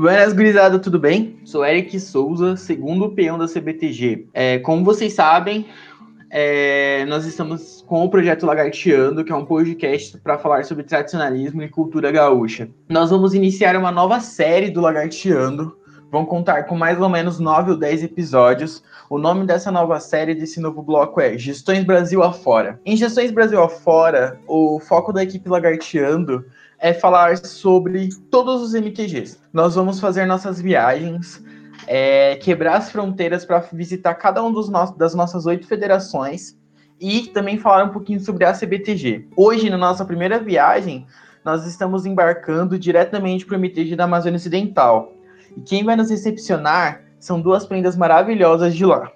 Buenas, gurizada, tudo bem? Sou Eric Souza, segundo peão da CBTG. É, como vocês sabem, é, nós estamos com o projeto Lagarteando, que é um podcast para falar sobre tradicionalismo e cultura gaúcha. Nós vamos iniciar uma nova série do Lagarteando. Vão contar com mais ou menos nove ou dez episódios. O nome dessa nova série, desse novo bloco é Gestões Brasil Afora. Em Gestões Brasil Afora, o foco da equipe Lagarteando é falar sobre todos os MTGs. Nós vamos fazer nossas viagens, é, quebrar as fronteiras para visitar cada um no das nossas oito federações e também falar um pouquinho sobre a CBTG. Hoje, na nossa primeira viagem, nós estamos embarcando diretamente para o MTG da Amazônia Ocidental. E quem vai nos recepcionar são duas prendas maravilhosas de lá.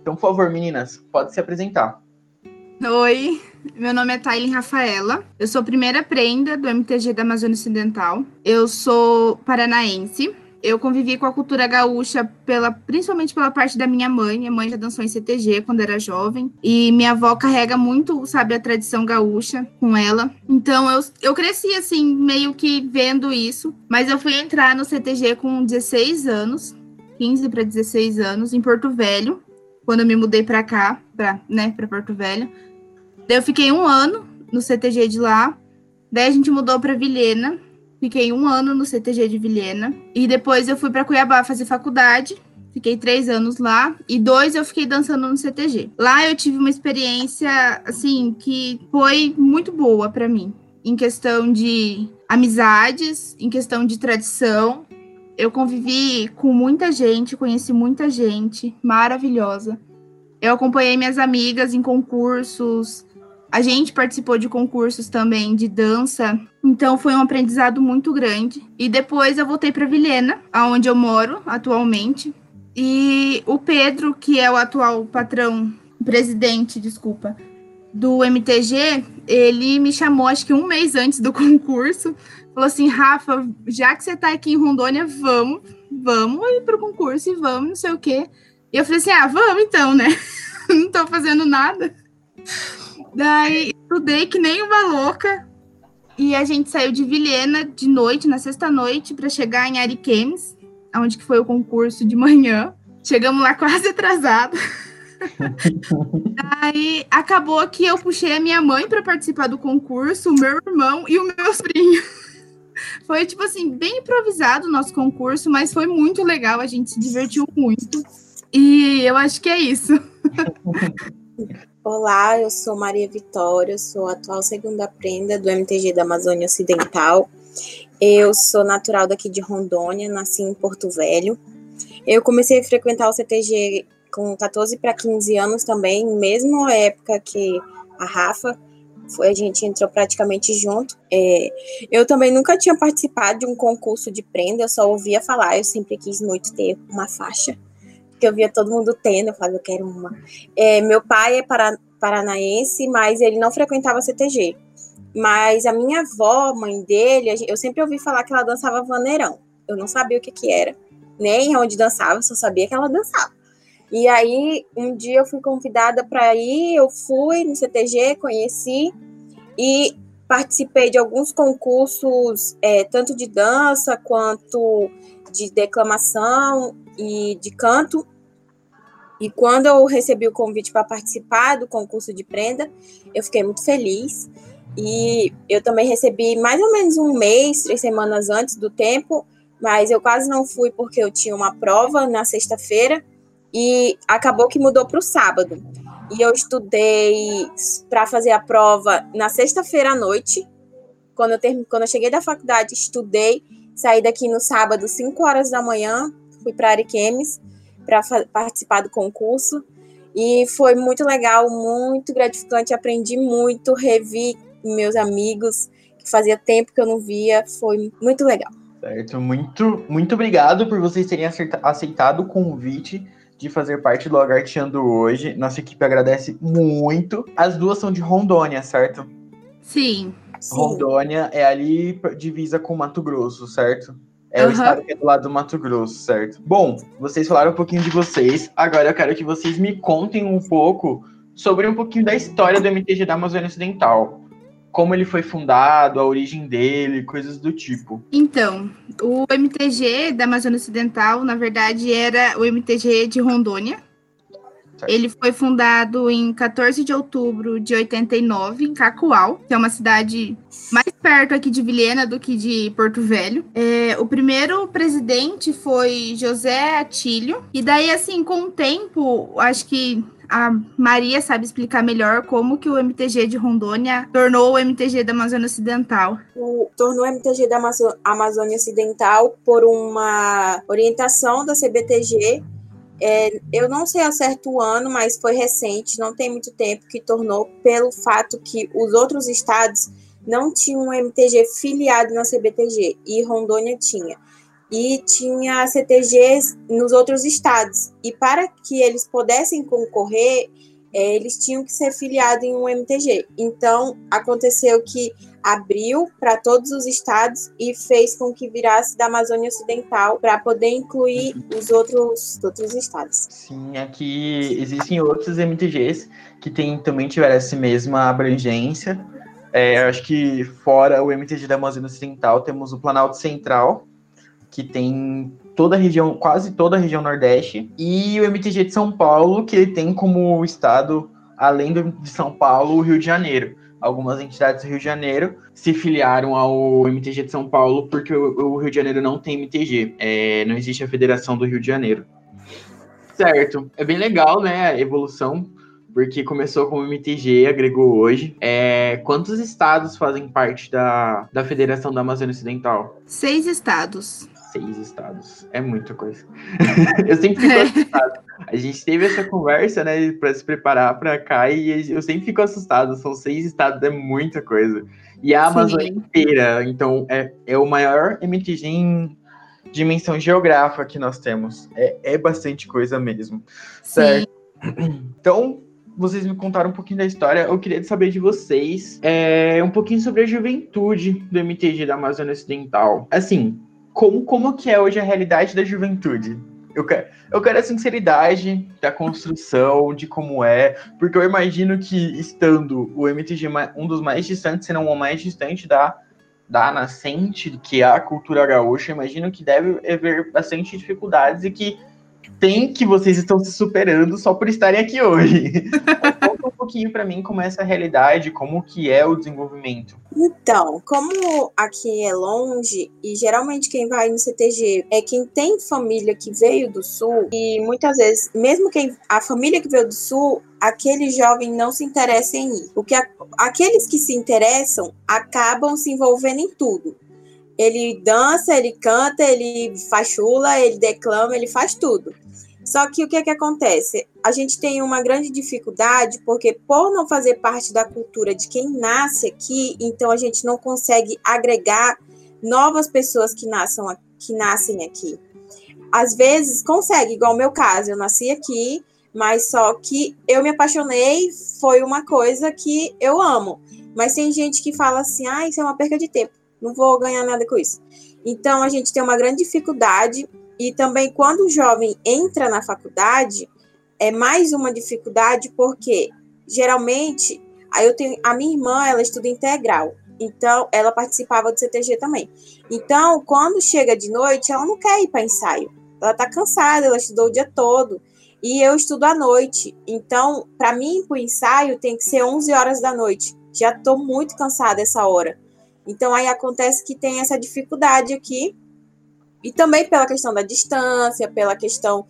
Então, por favor, meninas, pode se apresentar. Oi, meu nome é Tailen Rafaela. Eu sou primeira prenda do MTG da Amazônia Ocidental. Eu sou paranaense. Eu convivi com a cultura gaúcha pela, principalmente pela parte da minha mãe. Minha mãe já dançou em CTG quando era jovem. E minha avó carrega muito, sabe, a tradição gaúcha com ela. Então eu, eu cresci assim, meio que vendo isso. Mas eu fui entrar no CTG com 16 anos. 15 para 16 anos, em Porto Velho, quando eu me mudei para cá, para né, para Porto Velho. Daí eu fiquei um ano no CTG de lá. Daí a gente mudou para Vilhena. Fiquei um ano no CTG de Vilhena. E depois eu fui para Cuiabá fazer faculdade. Fiquei três anos lá e dois eu fiquei dançando no CTG. Lá eu tive uma experiência, assim, que foi muito boa para mim. Em questão de amizades, em questão de tradição. Eu convivi com muita gente, conheci muita gente maravilhosa. Eu acompanhei minhas amigas em concursos, a gente participou de concursos também de dança, então foi um aprendizado muito grande. E depois eu voltei para Vilhena, aonde eu moro atualmente. E o Pedro, que é o atual patrão, presidente, desculpa, do MTG, ele me chamou acho que um mês antes do concurso. Falou assim: Rafa, já que você está aqui em Rondônia, vamos, vamos ir pro concurso e vamos, não sei o quê. E eu falei assim: ah, vamos então, né? não estou fazendo nada. Daí estudei que nem uma louca. E a gente saiu de Vilhena de noite, na sexta-noite, para chegar em Ariquemes, onde que foi o concurso de manhã. Chegamos lá quase atrasado. Aí acabou que eu puxei a minha mãe para participar do concurso, o meu irmão e o meu sobrinho. Foi, tipo assim, bem improvisado o nosso concurso, mas foi muito legal, a gente se divertiu muito. E eu acho que é isso. Olá, eu sou Maria Vitória, sou atual segunda prenda do MTG da Amazônia Ocidental. Eu sou natural daqui de Rondônia, nasci em Porto Velho. Eu comecei a frequentar o CTG com 14 para 15 anos também, mesmo época que a Rafa, foi, a gente entrou praticamente junto. É, eu também nunca tinha participado de um concurso de prenda, eu só ouvia falar, eu sempre quis muito ter uma faixa que eu via todo mundo tendo, eu falava, eu quero uma. É, meu pai é para, paranaense, mas ele não frequentava CTG. Mas a minha avó, mãe dele, eu sempre ouvi falar que ela dançava vaneirão. Eu não sabia o que que era, nem onde dançava, só sabia que ela dançava. E aí, um dia eu fui convidada para ir, eu fui no CTG, conheci e participei de alguns concursos, é, tanto de dança quanto de declamação e de canto. E quando eu recebi o convite para participar do concurso de prenda, eu fiquei muito feliz. E eu também recebi mais ou menos um mês, três semanas antes do tempo, mas eu quase não fui porque eu tinha uma prova na sexta-feira e acabou que mudou para o sábado. E eu estudei para fazer a prova na sexta-feira à noite. Quando eu, term... quando eu cheguei da faculdade, estudei, saí daqui no sábado, 5 horas da manhã, fui para Ariquemes para participar do concurso e foi muito legal, muito gratificante, aprendi muito, revi meus amigos que fazia tempo que eu não via, foi muito legal. Certo, muito, muito obrigado por vocês terem aceitado o convite de fazer parte do Lagarteando hoje. Nossa equipe agradece muito. As duas são de Rondônia, certo? Sim. Rondônia é ali divisa com Mato Grosso, certo? É uhum. o estado que é do lado do Mato Grosso, certo? Bom, vocês falaram um pouquinho de vocês. Agora eu quero que vocês me contem um pouco sobre um pouquinho da história do MTG da Amazônia Ocidental. como ele foi fundado, a origem dele, coisas do tipo. Então, o MTG da Amazônia Ocidental, na verdade, era o MTG de Rondônia. Certo. Ele foi fundado em 14 de outubro de 89, em Cacoal, que é uma cidade mais perto aqui de Vilhena do que de Porto Velho. É, o primeiro presidente foi José Atílio. E daí, assim, com o tempo, acho que a Maria sabe explicar melhor como que o MTG de Rondônia tornou o MTG da Amazônia Ocidental. O, tornou o MTG da Amazônia Ocidental por uma orientação da CBTG. É, eu não sei a certo o ano, mas foi recente, não tem muito tempo, que tornou pelo fato que os outros estados não tinham um MTG filiado na CBTG e Rondônia tinha e tinha CTGs nos outros estados. E para que eles pudessem concorrer, é, eles tinham que ser filiados em um MTG. Então, aconteceu que abriu para todos os estados e fez com que virasse da Amazônia Ocidental para poder incluir os outros, outros estados. Sim, aqui existem outros MTGs que tem, também tiveram essa mesma abrangência. É, acho que fora o MTG da Amazônia Ocidental, temos o Planalto Central, que tem toda a região, quase toda a região Nordeste, e o MTG de São Paulo, que ele tem como estado, além de São Paulo, o Rio de Janeiro. Algumas entidades do Rio de Janeiro se filiaram ao MTG de São Paulo porque o, Rio de Janeiro não tem MTG, é, não existe a Federação do Rio de Janeiro. Certo, é bem legal, né, a evolução, porque começou com o MTG, agregou hoje. É, quantos estados fazem parte da, da Federação da Amazônia Ocidental? Seis estados seis estados. É muita coisa. eu sempre fico assustado. A gente teve essa conversa, né, para se preparar para cá e eu sempre fico assustado. São seis estados, é muita coisa. E a Amazônia Sim. inteira, então é, é o maior MTG em dimensão geográfica que nós temos. É, é bastante coisa mesmo. Certo? Então, vocês me contaram um pouquinho da história. Eu queria saber de vocês é, um pouquinho sobre a juventude do MTG da Amazônia Ocidental. Assim, como, como que é hoje a realidade da juventude. Eu quero, eu quero a sinceridade da construção, de como é, porque eu imagino que estando o MTG um dos mais distantes, se não o mais distante da, da nascente, que é a cultura gaúcha, imagino que deve haver bastante dificuldades e que tem que vocês estão se superando só por estarem aqui hoje. Pouquinho para mim como é essa realidade, como que é o desenvolvimento. Então, como aqui é longe e geralmente quem vai no CTG é quem tem família que veio do sul e muitas vezes, mesmo quem a família que veio do sul, aquele jovem não se interessa em ir. O que aqueles que se interessam acabam se envolvendo em tudo. Ele dança, ele canta, ele faz chula, ele declama, ele faz tudo. Só que o que é que acontece? A gente tem uma grande dificuldade porque por não fazer parte da cultura de quem nasce aqui, então a gente não consegue agregar novas pessoas que nasçam que nascem aqui. Às vezes consegue, igual o meu caso, eu nasci aqui, mas só que eu me apaixonei, foi uma coisa que eu amo. Mas tem gente que fala assim: "Ah, isso é uma perca de tempo" não vou ganhar nada com isso. Então, a gente tem uma grande dificuldade, e também quando o jovem entra na faculdade, é mais uma dificuldade, porque geralmente, aí eu tenho, a minha irmã, ela estuda integral, então ela participava do CTG também. Então, quando chega de noite, ela não quer ir para ensaio, ela está cansada, ela estudou o dia todo, e eu estudo à noite. Então, para mim, o ensaio, tem que ser 11 horas da noite. Já estou muito cansada essa hora. Então aí acontece que tem essa dificuldade aqui, e também pela questão da distância, pela questão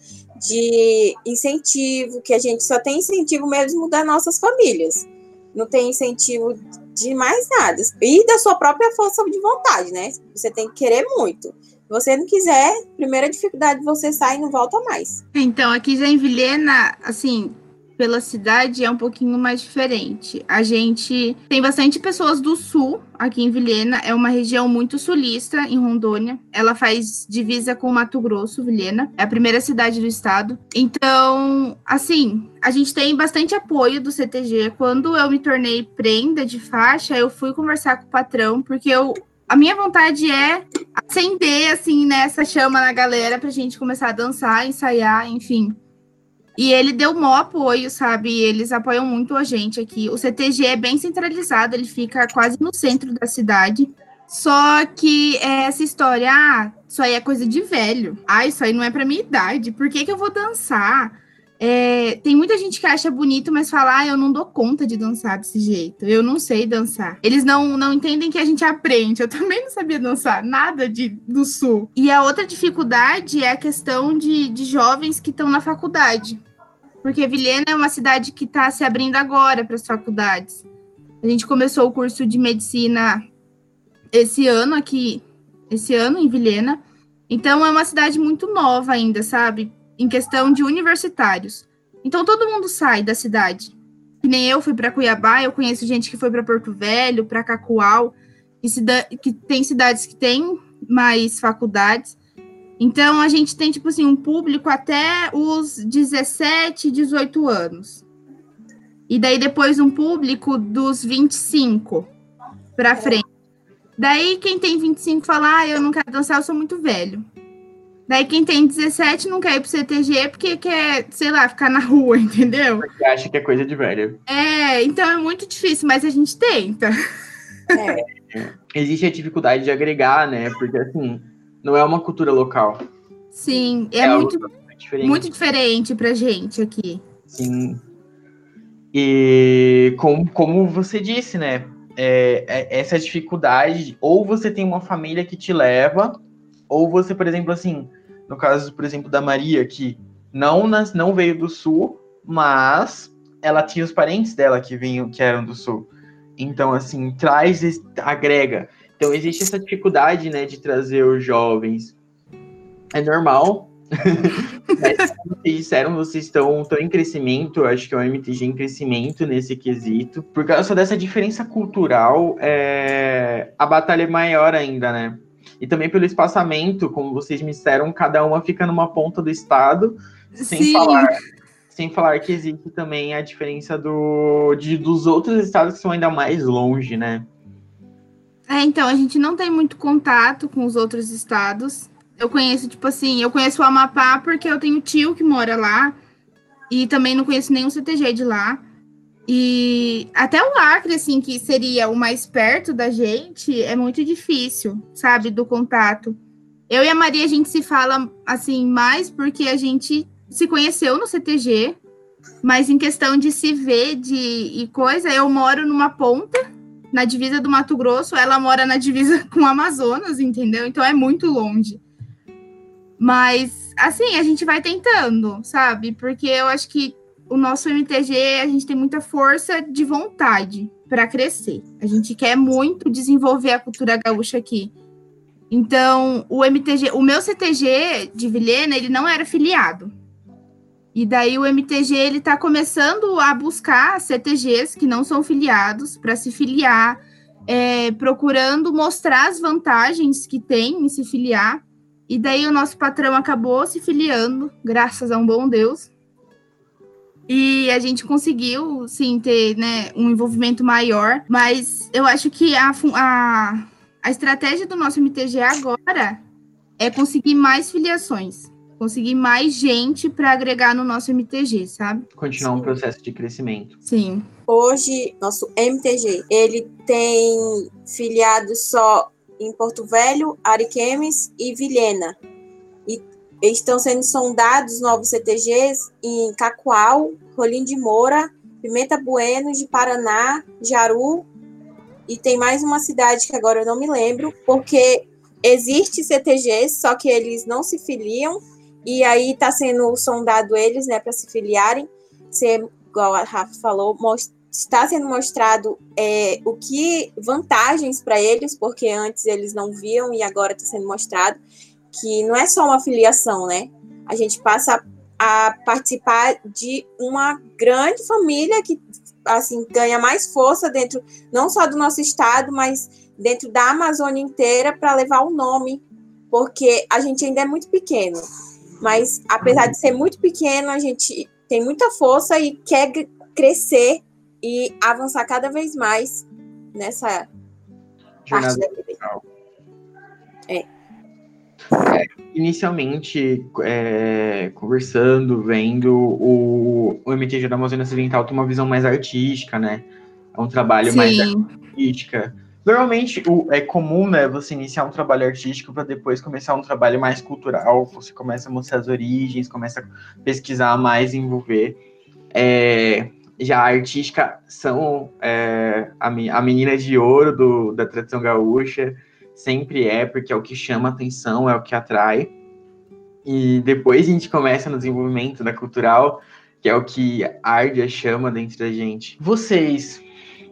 de incentivo, que a gente só tem incentivo mesmo das nossas famílias. Não tem incentivo de mais nada. E da sua própria força de vontade, né? Você tem que querer muito. Se você não quiser, primeira dificuldade, você sai e não volta mais. Então, aqui já em Vilhena, assim, pela cidade é um pouquinho mais diferente. A gente tem bastante pessoas do sul aqui em Vilhena, é uma região muito sulista em Rondônia. Ela faz divisa com Mato Grosso, Vilhena, é a primeira cidade do estado. Então, assim, a gente tem bastante apoio do CTG. Quando eu me tornei prenda de faixa, eu fui conversar com o patrão, porque eu a minha vontade é acender, assim, nessa né, chama na galera pra gente começar a dançar, ensaiar, enfim. E ele deu maior apoio, sabe? Eles apoiam muito a gente aqui. O CTG é bem centralizado, ele fica quase no centro da cidade. Só que essa história, ah, isso aí é coisa de velho. Ah, isso aí não é pra minha idade. Por que, que eu vou dançar? É, tem muita gente que acha bonito, mas fala, ah, eu não dou conta de dançar desse jeito. Eu não sei dançar. Eles não, não entendem que a gente aprende. Eu também não sabia dançar nada de, do sul. E a outra dificuldade é a questão de, de jovens que estão na faculdade. Porque Vilhena é uma cidade que está se abrindo agora para as faculdades. A gente começou o curso de medicina esse ano aqui, esse ano em Vilhena. Então é uma cidade muito nova ainda, sabe? Em questão de universitários. Então todo mundo sai da cidade. Que nem eu fui para Cuiabá, eu conheço gente que foi para Porto Velho, para Cacoal, que, que tem cidades que têm mais faculdades. Então a gente tem tipo assim um público até os 17, 18 anos. E daí depois um público dos 25 para frente. Daí quem tem 25 fala: "Ah, eu não quero dançar, eu sou muito velho". Daí quem tem 17 não quer ir pro CTG porque quer, sei lá, ficar na rua, entendeu? Porque acha que é coisa de velho. É, então é muito difícil, mas a gente tenta. É. Existe a dificuldade de agregar, né? Porque assim, não é uma cultura local. Sim, é, é muito, diferente. muito diferente pra gente aqui. Sim. E como, como você disse, né? É, é, essa dificuldade, ou você tem uma família que te leva, ou você, por exemplo, assim, no caso, por exemplo, da Maria, que não, nas, não veio do sul, mas ela tinha os parentes dela que vinham, que eram do sul. Então, assim, traz, agrega. Então, existe essa dificuldade, né, de trazer os jovens. É normal. Mas, como vocês disseram, vocês estão, estão em crescimento. Eu acho que é o MTG em crescimento nesse quesito. Por causa dessa diferença cultural, é... a batalha é maior ainda, né? E também pelo espaçamento, como vocês me disseram, cada uma fica numa ponta do estado, sem Sim. falar sem falar que existe também a diferença do, de, dos outros estados que são ainda mais longe, né? É, então, a gente não tem muito contato com os outros estados. Eu conheço, tipo assim, eu conheço o Amapá porque eu tenho tio que mora lá. E também não conheço nenhum CTG de lá. E até o Acre, assim, que seria o mais perto da gente, é muito difícil, sabe, do contato. Eu e a Maria, a gente se fala, assim, mais porque a gente se conheceu no CTG, mas em questão de se ver de, e coisa, eu moro numa ponta, na divisa do Mato Grosso, ela mora na divisa com o Amazonas, entendeu? Então é muito longe. Mas, assim, a gente vai tentando, sabe? Porque eu acho que o nosso MTG, a gente tem muita força de vontade para crescer. A gente quer muito desenvolver a cultura gaúcha aqui. Então, o MTG, o meu CTG de Vilhena, ele não era filiado. E daí o MTG ele está começando a buscar CTGs que não são filiados para se filiar, é, procurando mostrar as vantagens que tem em se filiar. E daí o nosso patrão acabou se filiando, graças a um bom Deus. E a gente conseguiu, sim, ter né, um envolvimento maior, mas eu acho que a, a, a estratégia do nosso MTG agora é conseguir mais filiações, conseguir mais gente para agregar no nosso MTG, sabe? Continuar um processo de crescimento. Sim. Hoje, nosso MTG, ele tem filiados só em Porto Velho, Ariquemes e Vilhena estão sendo sondados novos CTGs em Cacoal, Rolim de Moura, Pimenta Bueno, de Paraná, Jaru, e tem mais uma cidade que agora eu não me lembro, porque existe CTGs, só que eles não se filiam, e aí está sendo sondado eles, né, para se filiarem, ser, igual a Rafa falou, está sendo mostrado é, o que vantagens para eles, porque antes eles não viam e agora está sendo mostrado que não é só uma filiação, né? A gente passa a participar de uma grande família que assim ganha mais força dentro não só do nosso estado, mas dentro da Amazônia inteira para levar o nome, porque a gente ainda é muito pequeno. Mas apesar de ser muito pequeno, a gente tem muita força e quer crescer e avançar cada vez mais nessa Jornada parte da vida. É. É, inicialmente, é, conversando, vendo, o, o MTG da Amazônia Ocidental tem uma visão mais artística, né? É um trabalho Sim. mais artística. Normalmente o, é comum, né, você iniciar um trabalho artístico para depois começar um trabalho mais cultural. Você começa a mostrar as origens, começa a pesquisar mais, envolver. É, já a artística são é, a, a menina de ouro do, da tradição gaúcha, sempre é, porque é o que chama atenção, é o que atrai. E depois a gente começa no desenvolvimento da cultural, que é o que arde a chama dentro da gente. Vocês,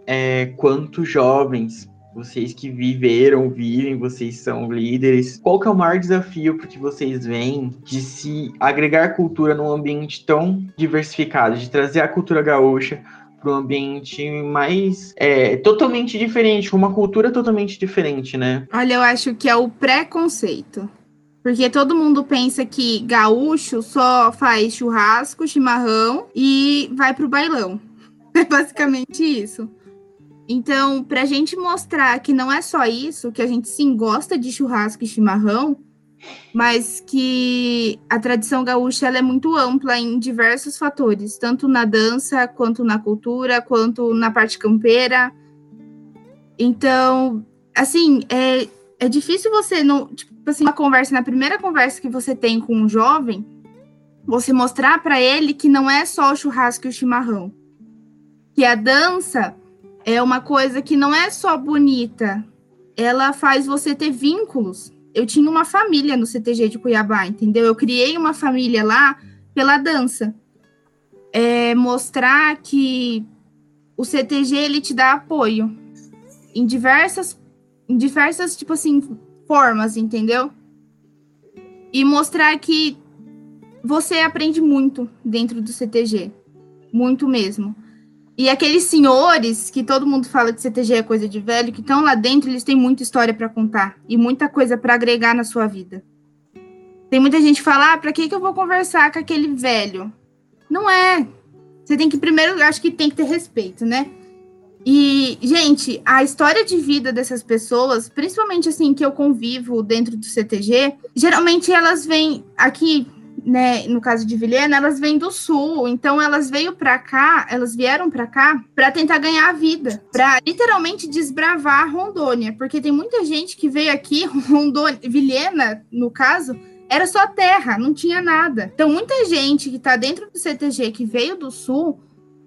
é, quanto jovens, vocês que viveram, vivem, vocês são líderes. Qual que é o maior desafio que vocês veem de se agregar cultura num ambiente tão diversificado, de trazer a cultura gaúcha para um ambiente mais é, totalmente diferente, uma cultura totalmente diferente, né? Olha, eu acho que é o preconceito. Porque todo mundo pensa que gaúcho só faz churrasco, chimarrão e vai pro bailão. É basicamente isso. Então, para a gente mostrar que não é só isso, que a gente sim gosta de churrasco e chimarrão, mas que a tradição gaúcha ela é muito ampla em diversos fatores, tanto na dança, quanto na cultura, quanto na parte campeira. Então, assim, é, é difícil você, no, tipo assim, uma conversa, na primeira conversa que você tem com um jovem, você mostrar para ele que não é só o churrasco e o chimarrão. Que a dança é uma coisa que não é só bonita, ela faz você ter vínculos. Eu tinha uma família no CTG de Cuiabá, entendeu? Eu criei uma família lá pela dança. É mostrar que o CTG ele te dá apoio em diversas, em diversas tipo assim formas, entendeu? E mostrar que você aprende muito dentro do CTG, muito mesmo. E aqueles senhores que todo mundo fala que CTG é coisa de velho, que estão lá dentro, eles têm muita história para contar e muita coisa para agregar na sua vida. Tem muita gente que fala, ah, para que, que eu vou conversar com aquele velho? Não é. Você tem que primeiro, acho que tem que ter respeito, né? E, gente, a história de vida dessas pessoas, principalmente assim que eu convivo dentro do CTG, geralmente elas vêm aqui né, no caso de Vilhena, elas vêm do sul, então elas veio para cá, elas vieram para cá para tentar ganhar a vida, para literalmente desbravar Rondônia, porque tem muita gente que veio aqui, Rondônia, Vilhena, no caso, era só terra, não tinha nada. Então muita gente que está dentro do CTG que veio do sul,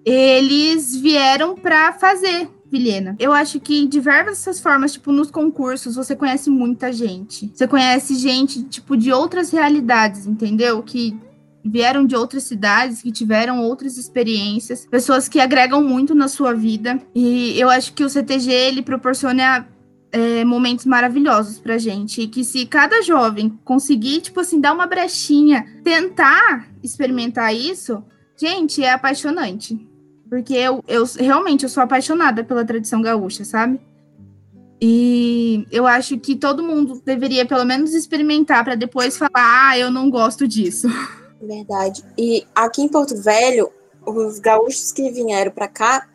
eles vieram para fazer Vilhena. Eu acho que diversas formas, tipo, nos concursos, você conhece muita gente. Você conhece gente, tipo, de outras realidades, entendeu? Que vieram de outras cidades, que tiveram outras experiências, pessoas que agregam muito na sua vida. E eu acho que o CTG ele proporciona é, momentos maravilhosos pra gente. E que se cada jovem conseguir, tipo assim, dar uma brechinha, tentar experimentar isso, gente, é apaixonante. Porque eu, eu realmente eu sou apaixonada pela tradição gaúcha, sabe? E eu acho que todo mundo deveria pelo menos experimentar para depois falar, ah, eu não gosto disso. Verdade. E aqui em Porto Velho, os gaúchos que vieram para cá,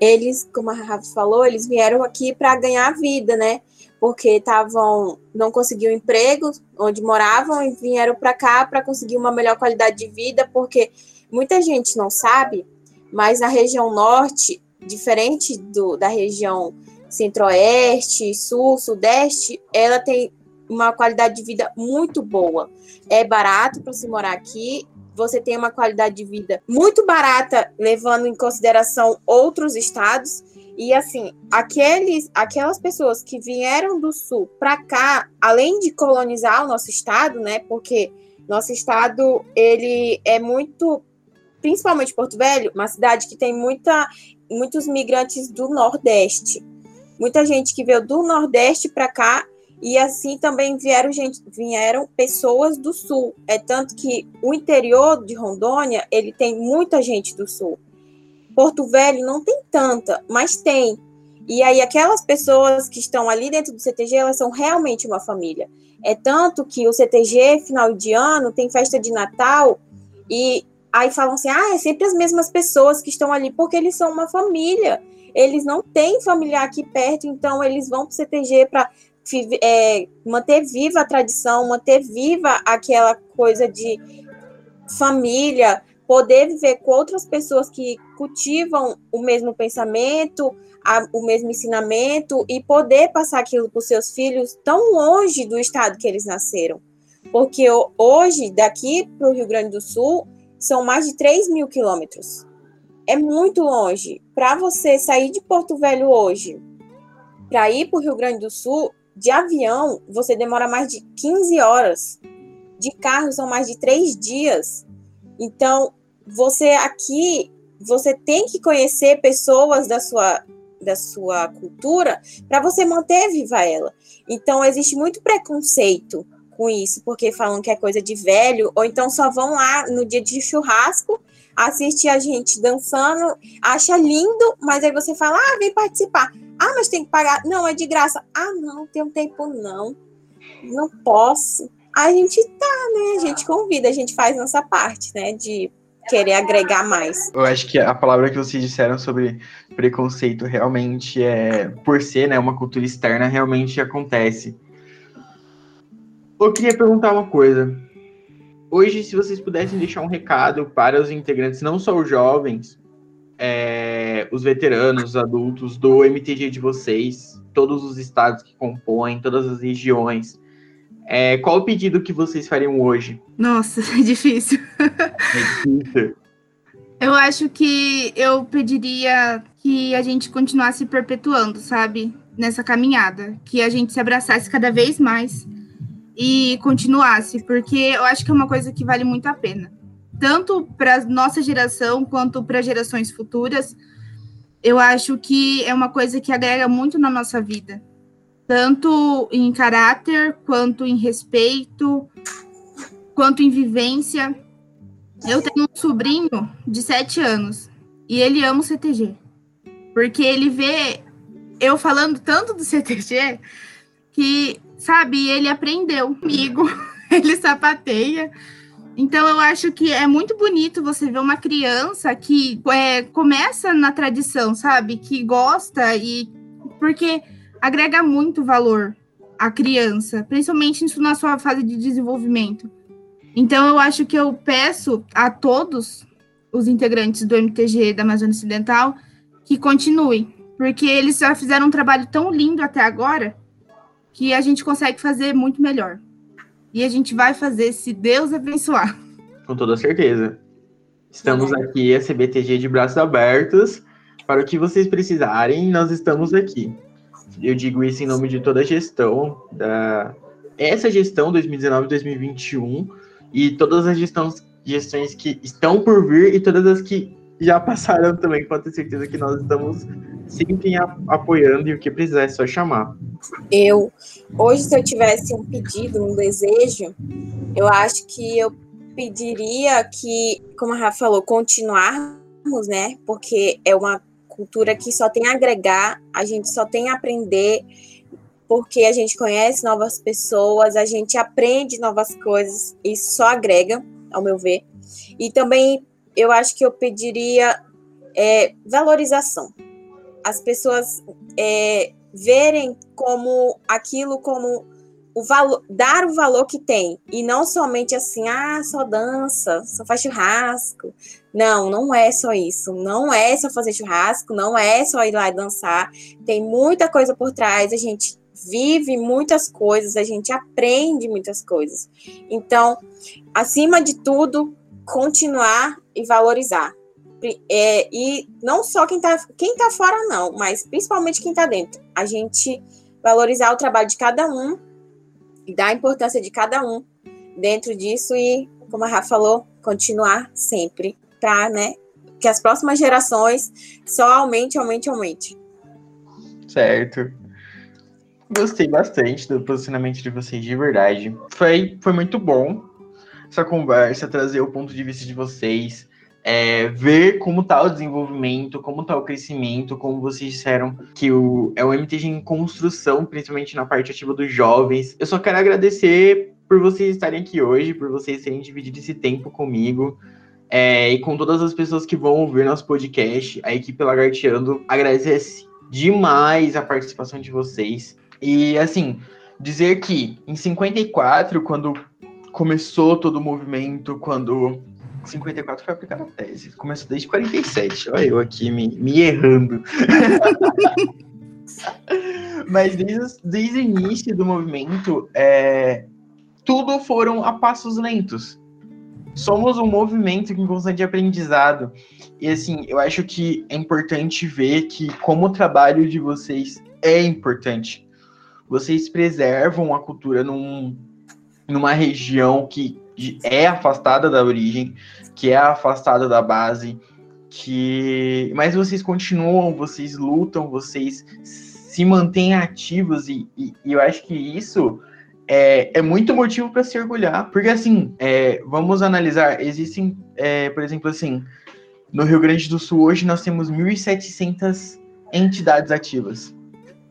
eles, como a Rafa falou, eles vieram aqui para ganhar vida, né? Porque estavam não conseguiam emprego onde moravam e vieram para cá para conseguir uma melhor qualidade de vida, porque muita gente não sabe, mas na região norte, diferente do, da região centro-oeste, sul, sudeste, ela tem uma qualidade de vida muito boa. É barato para se morar aqui, você tem uma qualidade de vida muito barata, levando em consideração outros estados. E assim, aqueles, aquelas pessoas que vieram do sul para cá, além de colonizar o nosso estado, né? Porque nosso estado ele é muito principalmente Porto Velho, uma cidade que tem muita, muitos migrantes do Nordeste. Muita gente que veio do Nordeste para cá e assim também vieram gente, vieram pessoas do Sul. É tanto que o interior de Rondônia ele tem muita gente do Sul. Porto Velho não tem tanta, mas tem. E aí aquelas pessoas que estão ali dentro do CTG, elas são realmente uma família. É tanto que o CTG final de ano tem festa de Natal e Aí falam assim: ah, é sempre as mesmas pessoas que estão ali, porque eles são uma família. Eles não têm familiar aqui perto, então eles vão para o CTG para é, manter viva a tradição, manter viva aquela coisa de família, poder viver com outras pessoas que cultivam o mesmo pensamento, a, o mesmo ensinamento e poder passar aquilo para os seus filhos tão longe do estado que eles nasceram. Porque hoje, daqui para o Rio Grande do Sul, são mais de 3 mil quilômetros. É muito longe. Para você sair de Porto Velho hoje, para ir para o Rio Grande do Sul, de avião, você demora mais de 15 horas. De carro, são mais de três dias. Então, você aqui, você tem que conhecer pessoas da sua, da sua cultura para você manter viva ela. Então, existe muito preconceito com isso, porque falam que é coisa de velho, ou então só vão lá no dia de churrasco, assistir a gente dançando, acha lindo, mas aí você fala, ah, vem participar. Ah, mas tem que pagar. Não, é de graça. Ah, não, tem um tempo não. Não posso. A gente tá, né? A gente convida, a gente faz nossa parte, né? De querer agregar mais. Eu acho que a palavra que vocês disseram sobre preconceito realmente é, por ser né, uma cultura externa, realmente acontece. Eu queria perguntar uma coisa. Hoje, se vocês pudessem deixar um recado para os integrantes, não só os jovens, é, os veteranos, os adultos do MTG de vocês, todos os estados que compõem, todas as regiões, é, qual o pedido que vocês fariam hoje? Nossa, é difícil. É difícil. Eu acho que eu pediria que a gente continuasse perpetuando, sabe? Nessa caminhada. Que a gente se abraçasse cada vez mais e continuasse, porque eu acho que é uma coisa que vale muito a pena. Tanto para nossa geração quanto para gerações futuras. Eu acho que é uma coisa que agrega muito na nossa vida tanto em caráter, quanto em respeito, quanto em vivência. Eu tenho um sobrinho de sete anos e ele ama o CTG, porque ele vê eu falando tanto do CTG que, sabe, ele aprendeu comigo, ele sapateia. Então eu acho que é muito bonito você ver uma criança que é, começa na tradição, sabe, que gosta e porque agrega muito valor à criança, principalmente isso na sua fase de desenvolvimento. Então, eu acho que eu peço a todos os integrantes do MTG da Amazônia Ocidental que continuem, porque eles já fizeram um trabalho tão lindo até agora que a gente consegue fazer muito melhor. E a gente vai fazer se Deus abençoar. Com toda certeza. Estamos aqui, a CBTG de braços abertos. Para o que vocês precisarem, nós estamos aqui. Eu digo isso em nome de toda a gestão da essa gestão 2019-2021 e todas as gestões, gestões que estão por vir e todas as que já passaram também, pode ter certeza que nós estamos sempre apoiando e o que precisar é só chamar. Eu, hoje, se eu tivesse um pedido, um desejo, eu acho que eu pediria que, como a Rafa falou, continuarmos, né? Porque é uma cultura que só tem a agregar, a gente só tem a aprender, porque a gente conhece novas pessoas, a gente aprende novas coisas, isso só agrega, ao meu ver. E também eu acho que eu pediria é, valorização. As pessoas é, verem como aquilo como o valor, dar o valor que tem e não somente assim, ah, só dança, só faz churrasco. Não, não é só isso. Não é só fazer churrasco, não é só ir lá e dançar. Tem muita coisa por trás. A gente vive muitas coisas, a gente aprende muitas coisas. Então, acima de tudo, continuar e valorizar. É, e não só quem está quem tá fora, não, mas principalmente quem está dentro. A gente valorizar o trabalho de cada um e dar a importância de cada um dentro disso e, como a Rafa falou, continuar sempre para, né, que as próximas gerações só aumente, aumente, aumente. Certo. Gostei bastante do posicionamento de vocês, de verdade. Foi, foi muito bom essa conversa, trazer o ponto de vista de vocês, é, ver como está o desenvolvimento, como está o crescimento, como vocês disseram que o, é o MTG em construção, principalmente na parte ativa dos jovens. Eu só quero agradecer por vocês estarem aqui hoje, por vocês terem dividido esse tempo comigo. É, e com todas as pessoas que vão ouvir nosso podcast, a equipe Lagarteando agradece demais a participação de vocês. E assim, dizer que em 54, quando começou todo o movimento, quando 54 foi aplicada a tese, começou desde 47, olha eu aqui me, me errando. Mas desde, desde o início do movimento, é, tudo foram a passos lentos. Somos um movimento em constante aprendizado. E assim, eu acho que é importante ver que como o trabalho de vocês é importante. Vocês preservam a cultura num, numa região que é afastada da origem, que é afastada da base, que mas vocês continuam, vocês lutam, vocês se mantêm ativos e, e, e eu acho que isso é, é muito motivo para se orgulhar, porque assim, é, vamos analisar, existem, é, por exemplo, assim, no Rio Grande do Sul hoje nós temos 1.700 entidades ativas.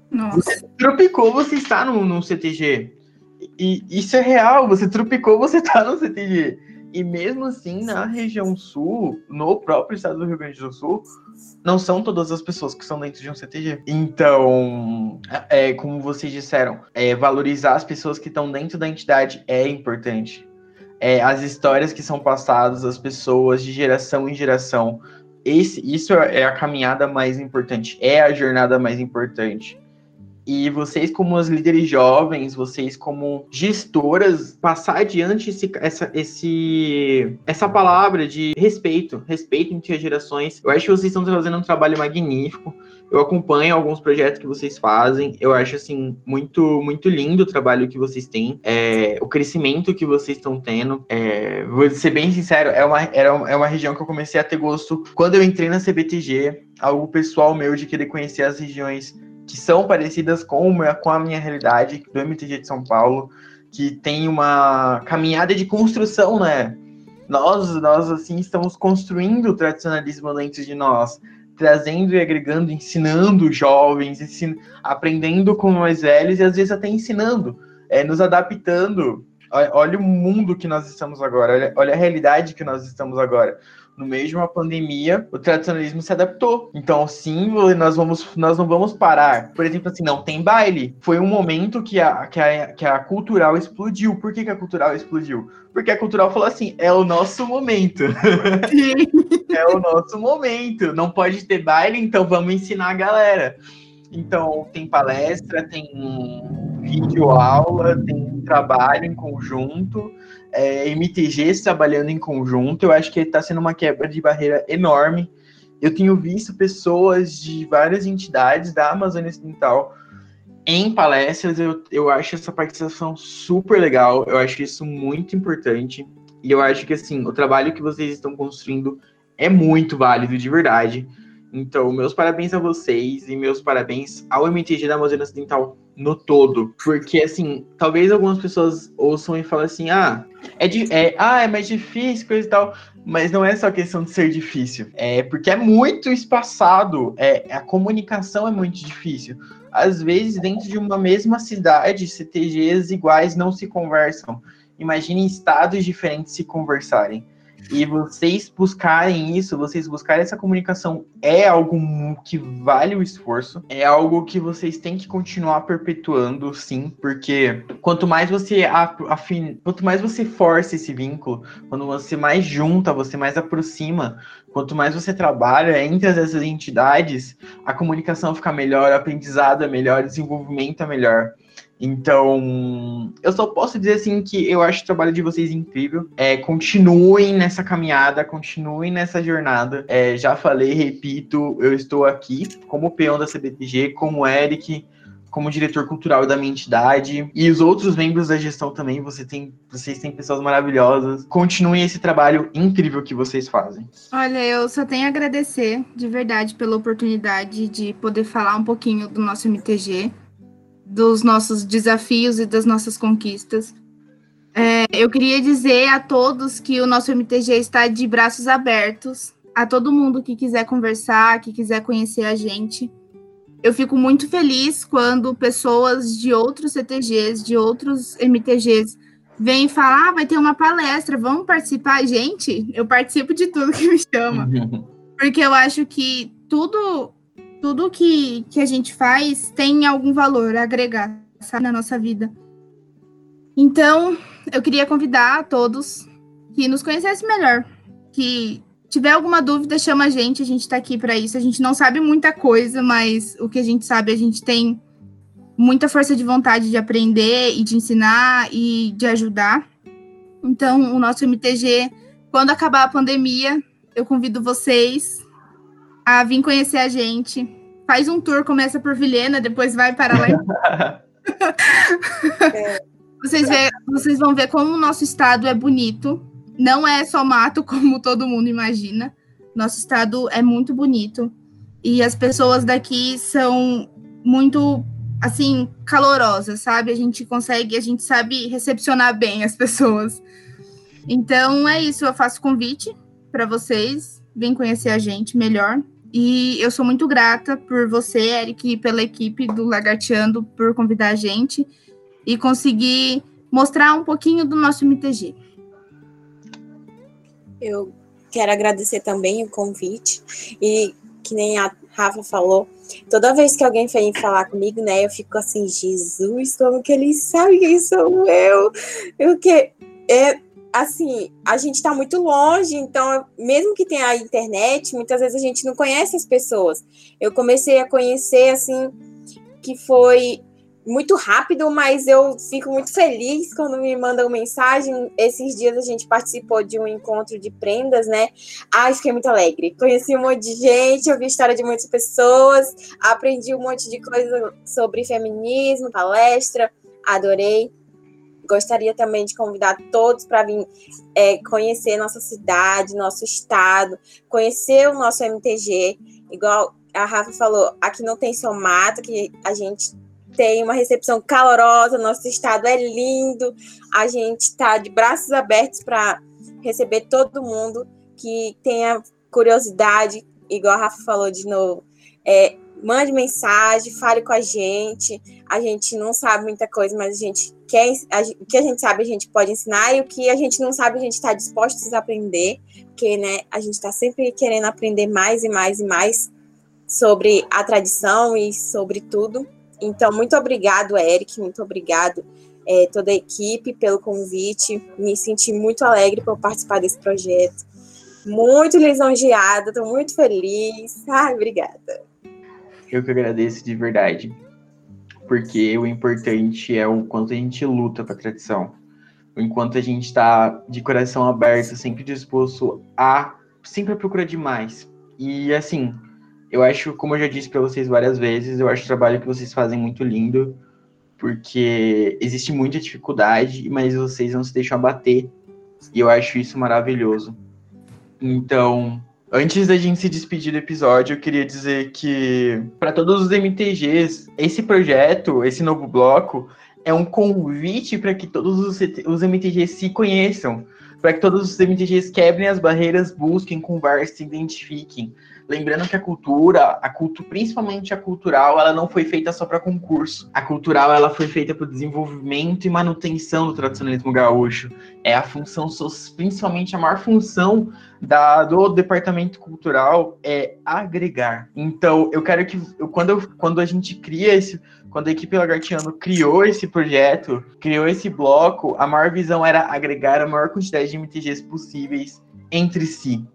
Nossa. Você tropicou, você está no, no CTG. E isso é real, você tropicou, você está no CTG. E mesmo assim, na região sul, no próprio estado do Rio Grande do Sul, não são todas as pessoas que estão dentro de um CTG. Então, é, como vocês disseram, é, valorizar as pessoas que estão dentro da entidade é importante. É, as histórias que são passadas, as pessoas de geração em geração. Esse, isso é a caminhada mais importante, é a jornada mais importante. E vocês, como as líderes jovens, vocês, como gestoras, passar adiante esse, essa, esse, essa palavra de respeito, respeito entre as gerações. Eu acho que vocês estão fazendo um trabalho magnífico. Eu acompanho alguns projetos que vocês fazem. Eu acho, assim, muito, muito lindo o trabalho que vocês têm, é, o crescimento que vocês estão tendo. É, vou ser bem sincero, é uma, era, é uma região que eu comecei a ter gosto quando eu entrei na CBTG, algo pessoal meu de querer conhecer as regiões que são parecidas com, com a minha realidade do MTG de São Paulo, que tem uma caminhada de construção, né? Nós, nós assim, estamos construindo o tradicionalismo dentro de nós, trazendo e agregando, ensinando jovens, ensin aprendendo com mais velhos e às vezes até ensinando, é, nos adaptando. Olha o mundo que nós estamos agora, olha, olha a realidade que nós estamos agora no meio de uma pandemia, o tradicionalismo se adaptou. Então, sim, nós, vamos, nós não vamos parar. Por exemplo, assim, não tem baile. Foi um momento que a, que a, que a cultural explodiu. Por que, que a cultural explodiu? Porque a cultural falou assim: é o nosso momento. é o nosso momento. Não pode ter baile, então vamos ensinar a galera. Então, tem palestra, tem vídeo aula, tem trabalho em conjunto é, MTGs trabalhando em conjunto, eu acho que está sendo uma quebra de barreira enorme. Eu tenho visto pessoas de várias entidades da Amazônia Ocidental em palestras, eu, eu acho essa participação super legal, eu acho isso muito importante, e eu acho que, assim, o trabalho que vocês estão construindo é muito válido, de verdade. Então, meus parabéns a vocês e meus parabéns ao MTG da Amazônia Ocidental no todo. Porque, assim, talvez algumas pessoas ouçam e falem assim: ah, é, é, ah, é mais difícil, coisa e tal. Mas não é só questão de ser difícil. É porque é muito espaçado. É, a comunicação é muito difícil. Às vezes, dentro de uma mesma cidade, CTGs iguais não se conversam. Imagine estados diferentes se conversarem. E vocês buscarem isso, vocês buscarem essa comunicação é algo que vale o esforço, é algo que vocês têm que continuar perpetuando, sim, porque quanto mais você afin... quanto mais você força esse vínculo, quando você mais junta, você mais aproxima, quanto mais você trabalha entre essas entidades, a comunicação fica melhor, o aprendizado é melhor, o desenvolvimento é melhor. Então, eu só posso dizer assim que eu acho o trabalho de vocês incrível. É, continuem nessa caminhada, continuem nessa jornada. É, já falei, repito, eu estou aqui como peão da CBTG, como Eric, como diretor cultural da minha entidade e os outros membros da gestão também. Você tem, vocês têm pessoas maravilhosas. Continuem esse trabalho incrível que vocês fazem. Olha, eu só tenho a agradecer de verdade pela oportunidade de poder falar um pouquinho do nosso MTG dos nossos desafios e das nossas conquistas. É, eu queria dizer a todos que o nosso MTG está de braços abertos a todo mundo que quiser conversar, que quiser conhecer a gente. Eu fico muito feliz quando pessoas de outros CTGs, de outros MTGs, vêm falar: ah, vai ter uma palestra, vamos participar? Gente, eu participo de tudo que me chama. Porque eu acho que tudo tudo que, que a gente faz tem algum valor a agregar, sabe, na nossa vida. Então, eu queria convidar a todos que nos conhecessem melhor, que tiver alguma dúvida, chama a gente, a gente está aqui para isso. A gente não sabe muita coisa, mas o que a gente sabe, a gente tem muita força de vontade de aprender e de ensinar e de ajudar. Então, o nosso MTG, quando acabar a pandemia, eu convido vocês a vir conhecer a gente. Faz um tour, começa por Vilhena, depois vai para lá. vocês, vê, vocês vão ver como o nosso estado é bonito. Não é só mato, como todo mundo imagina. Nosso estado é muito bonito. E as pessoas daqui são muito, assim, calorosas, sabe? A gente consegue, a gente sabe recepcionar bem as pessoas. Então é isso, eu faço convite para vocês, vem conhecer a gente melhor. E eu sou muito grata por você, Eric, e pela equipe do Lagarteando por convidar a gente e conseguir mostrar um pouquinho do nosso MTG. Eu quero agradecer também o convite e que nem a Rafa falou, toda vez que alguém vem falar comigo, né, eu fico assim, Jesus, como que ele sabe quem sou eu? Eu que é assim, a gente está muito longe, então, mesmo que tenha a internet, muitas vezes a gente não conhece as pessoas. Eu comecei a conhecer, assim, que foi muito rápido, mas eu fico muito feliz quando me mandam mensagem. Esses dias a gente participou de um encontro de prendas, né? Ai, fiquei muito alegre. Conheci um monte de gente, ouvi história de muitas pessoas, aprendi um monte de coisa sobre feminismo, palestra, adorei. Gostaria também de convidar todos para vir é, conhecer nossa cidade, nosso estado, conhecer o nosso MTG. Igual a Rafa falou, aqui não tem só que a gente tem uma recepção calorosa, nosso estado é lindo, a gente está de braços abertos para receber todo mundo que tenha curiosidade, igual a Rafa falou de novo. É, mande mensagem, fale com a gente. A gente não sabe muita coisa, mas a gente quer. A, o que a gente sabe, a gente pode ensinar, e o que a gente não sabe, a gente está disposto a aprender, porque né, a gente está sempre querendo aprender mais e mais e mais sobre a tradição e sobre tudo. Então, muito obrigado, Eric, muito obrigado é, toda a equipe pelo convite. Me senti muito alegre por participar desse projeto. Muito lisonjeada, estou muito feliz. Ai, obrigada. Eu que agradeço de verdade. Porque o importante é o quanto a gente luta para a tradição. Enquanto a gente está de coração aberto, sempre disposto a sempre procurar demais. E assim, eu acho, como eu já disse para vocês várias vezes, eu acho o trabalho que vocês fazem muito lindo, porque existe muita dificuldade, mas vocês não se deixam abater. E eu acho isso maravilhoso. Então, Antes da gente se despedir do episódio, eu queria dizer que, para todos os MTGs, esse projeto, esse novo bloco, é um convite para que todos os, MTGs se conheçam, para que todos os MTGs quebrem as barreiras, busquem, conversem, se identifiquem. Lembrando que a cultura, a culto, principalmente a cultural, ela não foi feita só para concurso. A cultural ela foi feita para o desenvolvimento e manutenção do tradicionalismo gaúcho. É a função, principalmente a maior função da, do departamento cultural é agregar. Então, eu quero que quando, eu, quando a gente cria esse, quando a equipe Lagartiano criou esse projeto, criou esse bloco, a maior visão era agregar a maior quantidade de MTGs possíveis entre si.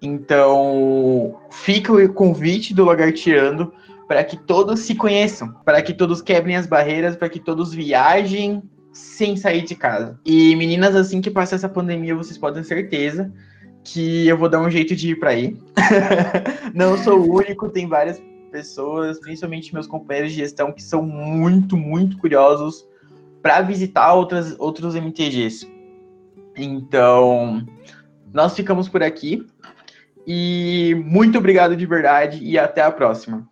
Então, fica o convite do Lagarteando para que todos se conheçam, para que todos quebrem as barreiras, para que todos viajem sem sair de casa. E meninas, assim que passa essa pandemia, vocês podem ter certeza que eu vou dar um jeito de ir para aí. Não sou o único, tem várias pessoas, principalmente meus companheiros de gestão, que são muito, muito curiosos para visitar outras, outros MTGs. Então, nós ficamos por aqui. E muito obrigado de verdade e até a próxima.